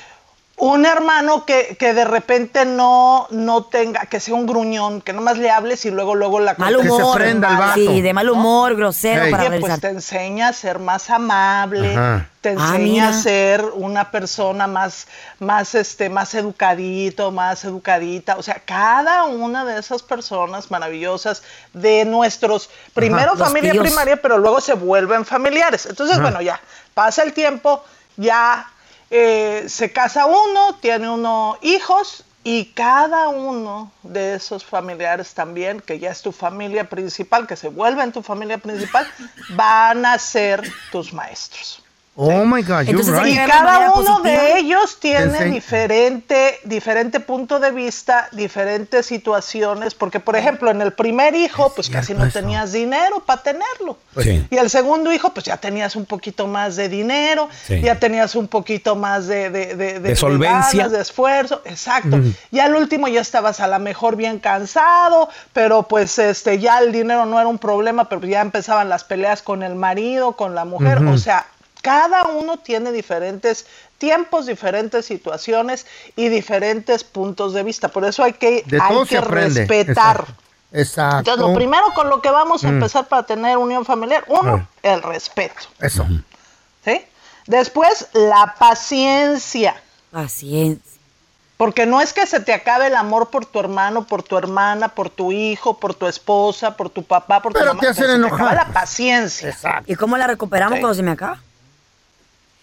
Un hermano que, que de repente no, no tenga, que sea un gruñón, que nomás le hables y luego, luego la Mal humor. prenda el vato. Sí, de mal humor, grosero Ey. para pues te enseña a ser más amable, Ajá. te Ah, enseña a ser una persona más, más, este, más educadito, más educadita. O sea, cada una de esas personas maravillosas de nuestros, primero familia tíos. primaria, pero luego se vuelven familiares. Entonces, bueno, ya, pasa el tiempo, ya eh, se casa uno, tiene uno hijos. Y cada uno de esos familiares también, que ya es tu familia principal, que se vuelven tu familia principal, [laughs] van a ser tus maestros. Oh my God, you're Entonces, right. Y cada uno positiva. de ellos tiene diferente, diferente punto de vista, diferentes situaciones, porque por ejemplo en el primer hijo pues casi no eso. tenías dinero para tenerlo. Sí. Y el segundo hijo pues ya tenías un poquito más de dinero, Sí. ya tenías un poquito más de, de, de, De solvencia. ganas, de esfuerzo, exacto. Ya al último ya estabas a lo mejor bien cansado, pero pues este ya el dinero no era un problema, pero ya empezaban las peleas con el marido, con la mujer, o sea, cada uno tiene diferentes tiempos, diferentes situaciones y diferentes puntos de vista. Por eso hay que, De hay que respetar. Exacto. Exacto. Entonces, lo primero con lo que vamos a Mm. empezar para tener unión familiar, uno, Ah. el respeto. Eso. ¿sí? Después, la paciencia. Paciencia. Porque no es que se te acabe el amor por tu hermano, por tu hermana, por tu hijo, por tu esposa, por tu papá, por tu Pero mamá. te hacen pero se enojar. acaba la paciencia. ¿Y cómo la recuperamos Sí. cuando se me acaba?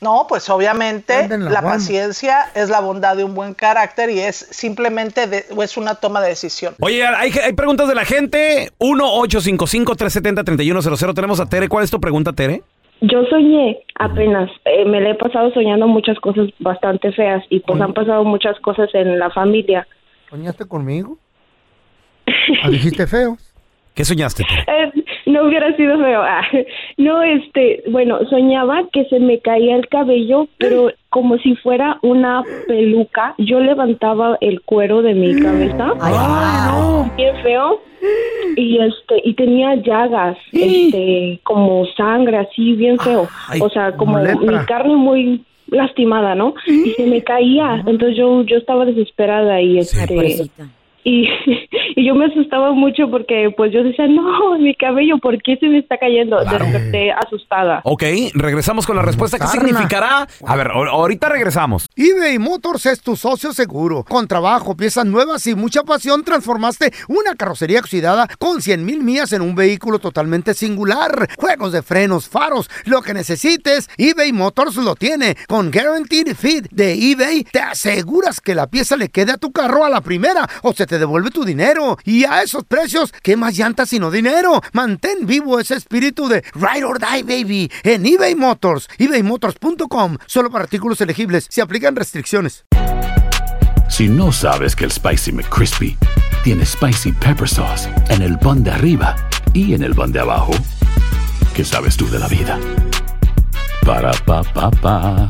No, pues obviamente la paciencia es la bondad de un buen carácter y es simplemente de- o es una toma de decisión. Oye, hay, hay preguntas de la gente. 1-855-370-3100. Tenemos a Tere. ¿Cuál es tu pregunta, Tere? Yo soñé apenas, eh, me le he pasado soñando muchas cosas bastante feas y pues han pasado muchas cosas en la familia. ¿Soñaste conmigo? ¿Ah, dijiste feo? ¿Qué soñaste? Eh, no hubiera sido feo. Ah, no, este, bueno, soñaba que se me caía el cabello, pero como si fuera una peluca. Yo levantaba el cuero de mi cabeza. Bien feo. Y este, y tenía llagas, este, como sangre, así bien feo. Ay, o sea, como mi carne muy lastimada, ¿no? Y se me caía. Entonces yo, yo estaba desesperada y este. Y, [laughs] y yo me asustaba mucho porque pues yo decía, no, mi cabello, ¿por qué se me está cayendo? De repente asustada. Ok, regresamos con la respuesta. ¿Qué significará? A ver, ahor- ahorita regresamos. eBay Motors es tu socio seguro. Con trabajo, piezas nuevas y mucha pasión, transformaste una carrocería oxidada con 100 mil millas en un vehículo totalmente singular. Juegos de frenos, faros, lo que necesites, eBay Motors lo tiene. Con Guaranteed Fit de eBay, te aseguras que la pieza le quede a tu carro a la primera o se te devuelve tu dinero. Y a esos precios, ¿qué más llantas sino dinero? Mantén vivo ese espíritu de Ride or Die, baby, en eBay Motors. ebaymotors.com. Solo para artículos elegibles. Se aplican restricciones. Si no sabes que el Spicy McCrispy tiene Spicy Pepper Sauce en el pan de arriba y en el pan de abajo, ¿qué sabes tú de la vida? Para, pa, pa, pa.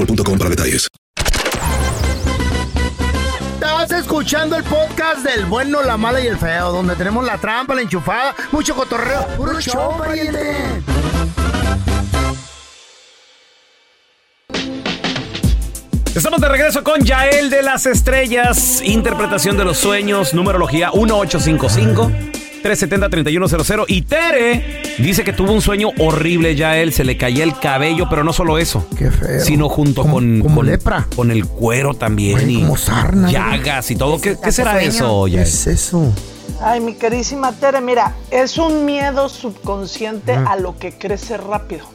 boostmobile.com para detalles. Estás escuchando el podcast del bueno, la mala y el feo, donde tenemos la trampa, la enchufada, mucho cotorreo. ¡Puro show, pariente! Estamos de regreso con Yael de las Estrellas, interpretación de los sueños, numerología 1855-370-3100. Y Tere dice que tuvo un sueño horrible, Yael, se le caía el cabello, pero no solo eso. Qué feo. Sino junto con, como con- lepra. con el cuero también. y como sarna. Llagas y todo. ¿Qué, qué será eso, ¿Qué Yael? es eso? Ay, mi querísima Tere, mira, es un miedo subconsciente Ajá. a lo que crece rápido.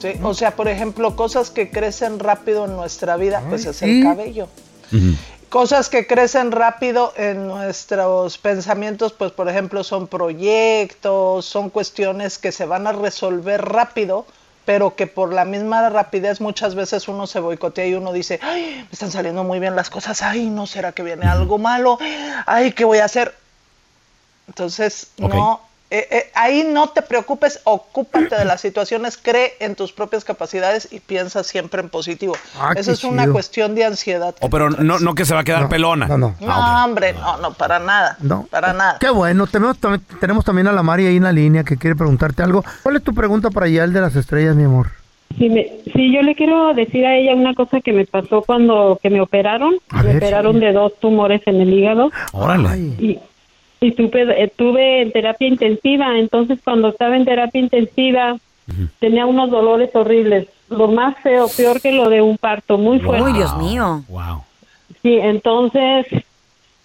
¿Sí? O sea, por ejemplo, cosas que crecen rápido en nuestra vida, pues es el cabello. Cosas que crecen rápido en nuestros pensamientos, pues por ejemplo son proyectos, son cuestiones que se van a resolver rápido, pero que por la misma rapidez muchas veces uno se boicotea y uno dice, ay, me están saliendo muy bien las cosas, ay, no será que viene algo malo, ay, ¿qué voy a hacer? Entonces, no, eh, eh, ahí no te preocupes, ocúpate de las situaciones, cree en tus propias capacidades y piensa siempre en positivo. Ah, Eso qué es una chido. cuestión de ansiedad. Oh, pero no, no que se va a quedar pelona. No, no. No, hombre, no, no, para nada. No. Para nada. Qué bueno, tenemos, tenemos también a la Mari ahí en la línea que quiere preguntarte algo. ¿Cuál es tu pregunta para Yael de las Estrellas, mi amor? Sí, me- sí, yo le quiero decir a ella una cosa que me pasó cuando que me operaron. A me ver, operaron sí. de dos tumores en el hígado. Órale. Y, y tuve, eh, tuve en terapia intensiva. Entonces, cuando estaba en terapia intensiva, tenía unos dolores horribles. Lo más feo, peor que lo de un parto, muy fuerte. Uy, Dios mío. Wow. Sí, entonces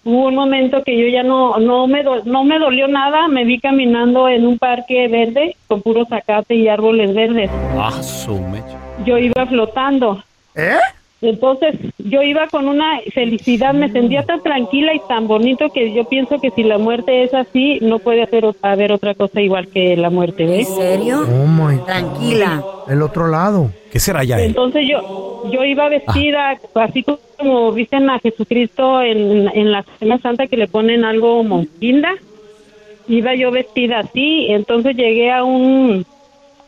hubo un momento que yo ya no no me do- no me dolió nada, me vi caminando en un parque verde con puro zacate y árboles verdes. Ah, su mecha. Yo iba flotando. ¿Eh? Entonces yo iba con una felicidad, me sentía tan tranquila y tan bonito que yo pienso que si la muerte es así, no puede hacer, haber otra cosa igual que la muerte, ¿ves? ¿En serio? Oh my Tranquila. El otro lado. ¿Qué será Yael? Entonces yo yo iba vestida así como visten a Jesucristo en, en la Cena Santa que le ponen algo como guinda. Iba yo vestida así, entonces llegué a un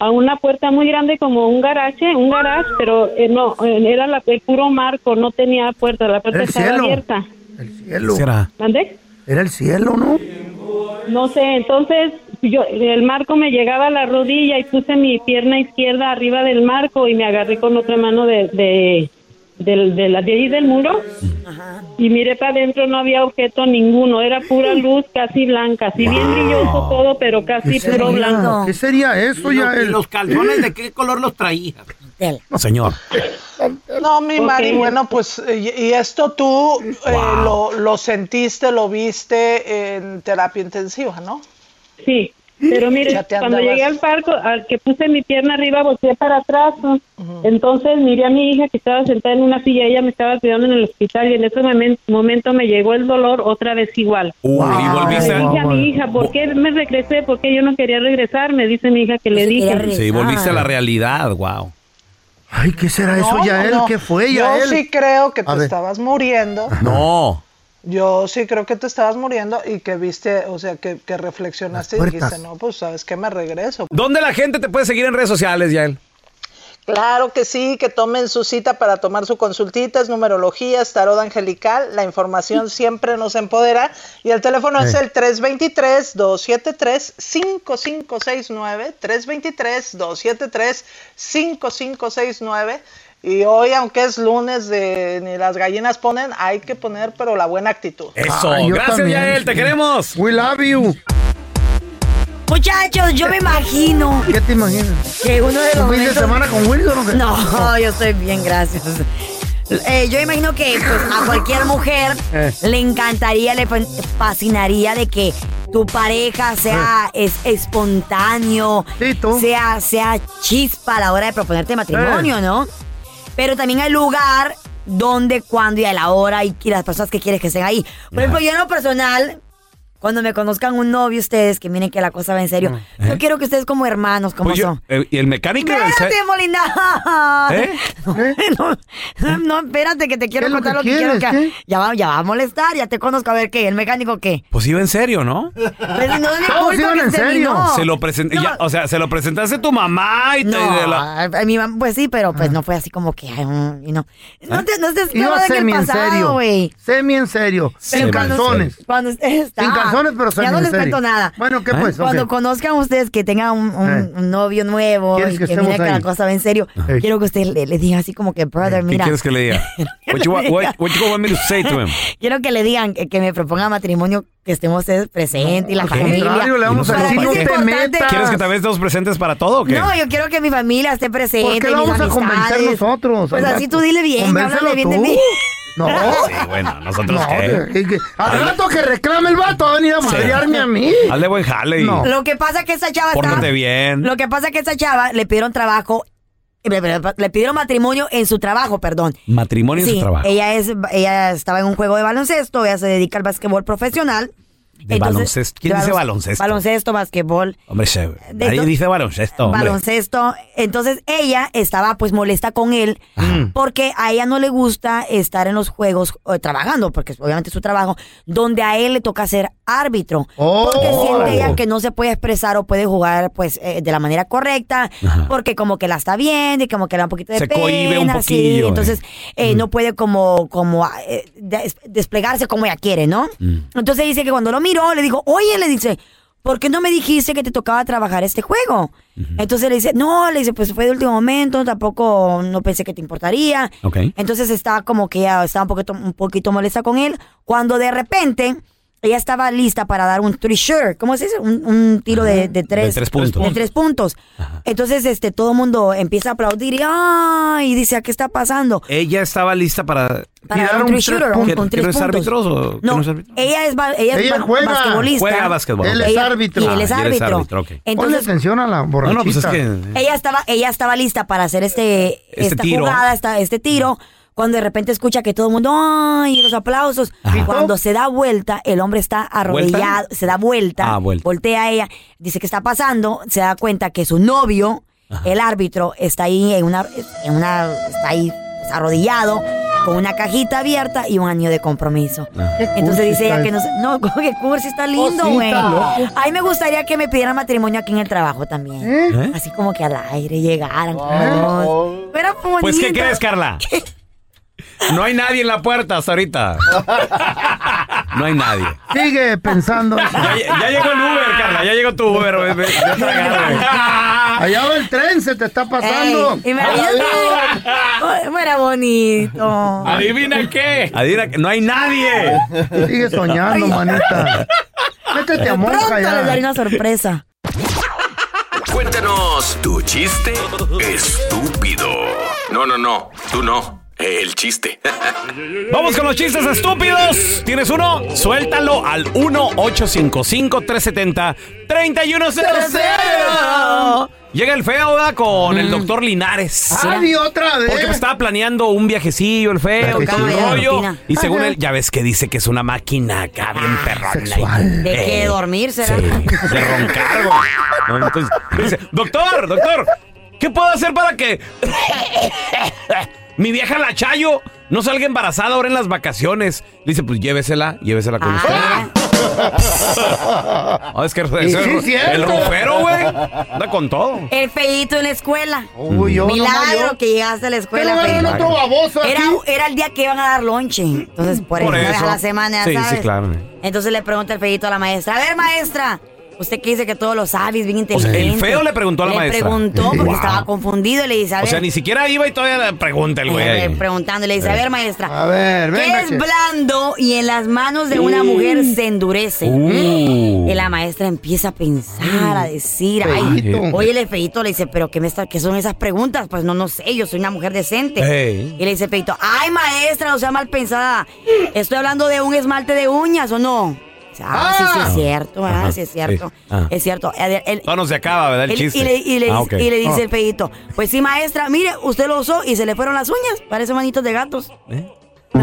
a una puerta muy grande como un garaje, un garage, pero eh, no, eh, era la, el puro marco, no tenía puerta, la puerta El estaba cielo. abierta. Cielo. será? Era el cielo, ¿no? No sé, entonces yo, el marco me llegaba a la rodilla y puse mi pierna izquierda arriba del marco y me agarré con otra mano de, de, del- de la de ahí del muro. Y miré para adentro, no había objeto ninguno, era pura luz casi blanca, así bien brilloso todo, pero casi ¿Qué puro sería? blanco. ¿Qué sería eso ¿Y ya? los, el- los calzones de [laughs] qué color los traía? No, señor. No, mi Ok. Mari, bueno, pues, y, y esto tú eh, lo, lo sentiste, lo viste en terapia intensiva, ¿no? Sí, pero mire, cuando llegué al parco, al que puse mi pierna arriba, volteé para atrás. ¿no? Entonces miré a mi hija que estaba sentada en una silla, ella me estaba cuidando en el hospital y en ese momen- momento me llegó el dolor otra vez igual. Uy, y Le volviste dije a mi hija, ¿por qué me regresé? Porque yo no quería regresar, me dice mi hija que le dije. Sí, volviste a la realidad, wow. Ay, ¿qué será eso, No, Yael? no. ¿Qué fue, Yo Yael? sí creo que te estabas muriendo. No. Yo sí creo que te estabas muriendo y que viste, o sea, que, que reflexionaste y dijiste, no, pues sabes que me regreso. ¿Dónde la gente te puede seguir en redes sociales, Yael? Claro que sí, que tomen su cita para tomar su consultita, es numerología, tarot angelical, la información siempre nos empodera y el teléfono es el 323-273-5569, 323-273-5569 y hoy aunque es lunes de ni las gallinas ponen, hay que poner pero la buena actitud. Eso, yo gracias, también. Yael, te queremos. We love you. Muchachos, yo me imagino ¿Qué te imaginas? que uno de los ¿Un fin de semana con Wilson o qué? No, yo estoy bien, gracias. Eh, yo imagino que pues, a cualquier mujer [laughs] Eh. le encantaría, le fa- fascinaría de que tu pareja sea Eh. es, espontáneo, sea, sea chispa a la hora de proponerte matrimonio, Eh. ¿no? Pero también hay lugar donde, cuando y a la hora y, y las personas que quieres que estén ahí. Por ejemplo, yo en lo personal, cuando me conozcan un novio ustedes, que miren que la cosa va en serio, yo ¿Eh? quiero que ustedes como hermanos, como Pues yo- son. eh, ¿Y el mecánico? del Espérate, set? Molina. ¿Eh? [laughs] [laughs] No, no, espérate, que te quiero ¿Qué es lo contar que lo que quiero quieres? que. ¿Qué? Ya va, ya va a molestar, ya te conozco. A ver qué, el mecánico qué. Pues iba en serio, ¿no? Pues no es culpa iban que en se serio. terminó. Se lo presenté, No. ya, o sea, se lo presentaste a tu mamá y te... No, de la- a mi mam- pues sí, pero pues no fue así como que, ay, mm, y no. No te, no estés Iba clavada en el semi en pasado, serio. güey. Semi en serio. Sin cuando- calzones. Cuando ustedes pero Ya no les cuento nada. Bueno, ¿qué pues? Cuando conozcan ustedes que tengan un, un- Eh. un novio nuevo ¿Quieres y que que, mire que la cosa va en serio, Eh. quiero que usted le, le diga así como que, brother, ¿Qué mira. quieres que le diga? [laughs] What you, want, what, what you want me to say to him? [laughs] Quiero que le digan que, que me proponga matrimonio, que estemos ustedes presentes y la familia. contrario, le vamos a decir, no te metas. ¿Quieres que también estemos presentes para todo o qué? No, yo quiero que mi familia esté presente. ¿Por qué lo vamos a convencer nosotros? Pues así tú dile bien, háblale bien de mí. No. Sí, bueno, nosotros No, qué. que- que- al rato que reclame el vato, va a venir a madrearme a mí. [laughs] Hazle buen jale y No. Lo que pasa es que esa chava está... pórtate bien. Lo que pasa es que esa chava le pidieron trabajo, le, pidieron matrimonio en su trabajo, perdón. Matrimonio en Sí, su trabajo. ella es, ella estaba en un juego de baloncesto, ella se dedica al básquetbol profesional. De baloncesto. ¿Quién de dice balon- baloncesto? Baloncesto, básquetbol, Hombre, De to- dice baloncesto, hombre. baloncesto. Entonces ella estaba pues molesta con él porque a ella no le gusta estar en los juegos eh, trabajando, porque obviamente es su trabajo, donde a él le toca ser árbitro. Porque Oh. siente ella que no se puede expresar o puede jugar pues eh, de la manera correcta, porque como que la está viendo y como que le da un poquito de Se pena. cohíbe un sí, poquillo, entonces eh, no puede como, como eh, des- desplegarse como ella quiere, ¿no? Entonces dice que cuando lo miró, le dijo, oye, le dice, ¿por qué no me dijiste que te tocaba trabajar este juego? Entonces le dice, no, le dice, pues fue de último momento, tampoco no pensé que te importaría. Entonces estaba como que ella estaba un poquito, un poquito molesta con él, cuando de repente ella estaba lista para dar un three shot, ¿cómo se dice? Un, un tiro de, de tres, De tres puntos. de tres puntos. Entonces este todo el mundo empieza a aplaudir y, ay, dice, ¿qué está pasando? Ella estaba lista para... Para dar un three shooter, un, ¿Que- un que tres no es puntos. árbitro o que No, no es árbitro? ella es, ella es Ella juega. basquetbolista. Juega básquetbol. Él es Ella- árbitro. Y él es Ah, y él es árbitro. ok. Ponle Entonces, atención a la borrachita. no, pues es que... ella estaba, ella estaba lista para hacer este, Este esta tiro. jugada, esta, este tiro, cuando de repente escucha que todo el mundo, ¡ay! los aplausos. Ajá. Cuando se da vuelta, el hombre está arrodillado, se da vuelta, Ah, vuelta. voltea a ella, dice que está pasando, se da cuenta que su novio, el árbitro, está ahí en una, en una, está ahí pues, arrodillado, con una cajita abierta y un anillo de compromiso. Qué Entonces dice ella que no sé, no, [laughs] que cursi está lindo, Oh, sí, güey. A mí me gustaría que me pidieran matrimonio aquí en el trabajo también. ¿Eh? Así como que al aire llegaran. todos. Fuera bonito. Pues, ¿qué crees, Carla? [laughs] No hay nadie en la puerta hasta ahorita. No hay nadie. Sigue pensando. Ya, ya llegó el Uber, Carla. Ya llegó tu Uber. ve- ve- ve a tragar. Allá va el tren, se te está pasando. Ey, imagínate. Fuera bonito. ¿Adivina qué? Adivina que no hay nadie. Sigue soñando, manita. Métete a monja Pronto les daré ya. una sorpresa. Cuéntanos tu chiste estúpido. No, no, no, tú no. El chiste. [laughs] Vamos con los chistes estúpidos. ¿Tienes uno? Suéltalo al 1-855-370-3100. Llega el feo ¿verdad? con el doctor Linares. Ay, otra vez. Porque me estaba planeando un viajecillo, el feo, Viajecillo. todo el rollo. rutina. Y según Ajá. él, ya ves que dice que es una máquina acá bien perrona. Sexual. ¿De qué Eh, dormir será? Sí, de roncar, güey. No, Entonces, dice, doctor, doctor, ¿qué puedo hacer para que mi vieja la Chayo no salga embarazada ahora en las vacaciones? Dice, pues llévesela, llévesela con usted. Ah, [laughs] es que ese sí, es el, el rufero, güey. Anda con todo. el feíto en la escuela. Uy, yo, Milagro yo. que llegaste a la ¿Qué escuela. no agarran feíto. otro baboso aquí? Era, era el día que iban a dar lonche. Entonces, por, Por eso, eso. a la semana, Sí, sí, sabes. claro. Entonces le pregunta el feíto a la maestra, a ver, maestra, usted que dice que todo lo sabe, es bien inteligente. el feo le preguntó a la le maestra. preguntó porque Wow. estaba confundido y le dice, a O ver, sea, ni siquiera iba y todavía le pregunta el güey. eh, ahí. preguntando, le dice, a ver, maestra, A ver, ¿qué es blando y en las manos de una mujer se endurece? Uh. Y la maestra empieza a pensar, a decir, ay, oye, el feito le dice, pero ¿qué, me está, ¿qué son esas preguntas? Pues no, no sé, yo soy una mujer decente. Y le dice el feito, ay, maestra, no sea mal pensada, estoy hablando de un esmalte de uñas, ¿o no? Ah, sí, sí, Ah. es cierto, ah, sí, es cierto. sí. Ah. Es cierto. El- el- No, no se acaba, ¿verdad? El el- chiste. y, le, y le- Ah, y le dice Ah. el feito, pues sí, maestra, mire, usted lo usó y se le fueron las uñas, parece manitos de gatos. ¿Eh? [laughs] ¡Tú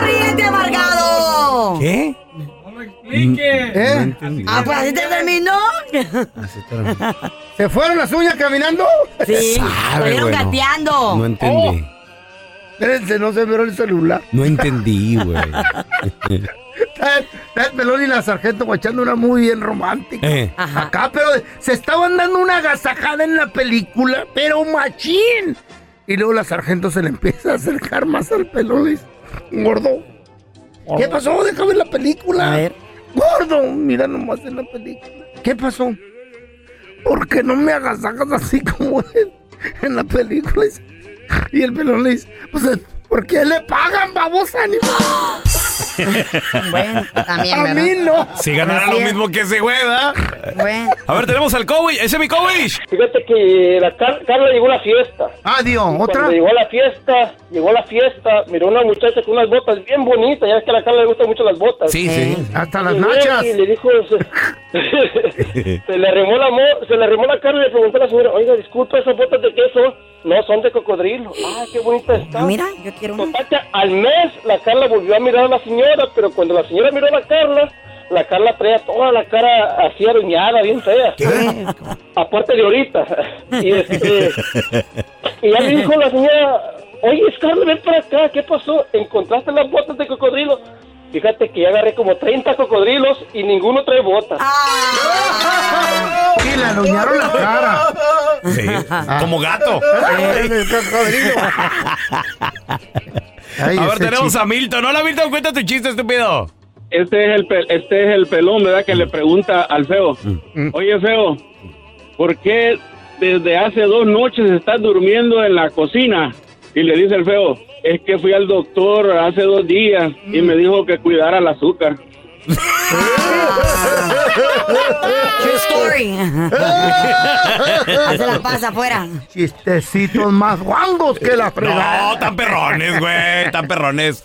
ríete, amargado! ¿Qué? ¿Eh? Ah, pues así te terminó. [laughs] ¿Se fueron las uñas caminando? Sí, Sabe, lo vieron güey, no. gateando. No entendí. Espérense, no se miró el celular. No entendí, güey. [laughs] Está está el pelón y la sargento guachando una muy bien romántica. Eh. Acá, pero se estaban dando una agasajada en la película, pero machín. Y luego la sargento se le empieza a acercar más al pelón y dice, gordo, ¿qué pasó? Déjame la película. A ver. Gordo, mira nomás en la película. ¿Qué pasó? ¿Por qué no me agasajas así como en, en la película? Dice. Y el pelón le dice, pues, ¿por qué le pagan, babosa? Ni- [gasps] [laughs] [laughs] Bueno, también, A no. Si ganara lo es. mismo que ese güey, ¿verdad? Bueno. A ver, tenemos al Cowboy. Ese es mi Cowboy. Fíjate que la Car- Carla llegó a la fiesta. Ah, Dios, ¿otra? Cuando llegó a la fiesta, llegó a la fiesta, miró una muchacha con unas botas bien bonitas. Ya ves que a la Carla le gustan mucho las botas. Sí, sí. Hasta las nachas. Y le dijo, se, [laughs] se le arremó la mo- se le arremó la cara y le preguntó a la señora, oiga, disculpa, ¿esas botas de qué son? No, son de cocodrilo. Ah, qué bonita está. Mira, yo quiero una. Total que al mes la Carla volvió a mirar a la señora, pero cuando la señora miró a la Carla, la Carla traía toda la cara así aruñada, bien fea. Aparte de ahorita. [laughs] Y, este, y ya le dijo la señora, oye, Carla, ven para acá, ¿qué pasó? ¿Encontraste las botas de cocodrilo? Fíjate que ya agarré como 30 cocodrilos y ninguno trae botas. Y le aluñaron la cara. Sí. Como gato. El [laughs] cocodrilo. Ay, A ver, tenemos chico. a Milton. Hola, Milton, cuenta tu chiste, estúpido. Este es el pe- este es el pelón, ¿verdad? Que le pregunta al feo. Oye, feo, ¿por qué desde hace dos noches estás durmiendo en la cocina? Y le dice el feo, es que fui al doctor hace dos días y me dijo que cuidara el azúcar. True story. Hace la pasa afuera. Chistecitos más guangos que la fregada. No, tan perrones, güey, tan perrones.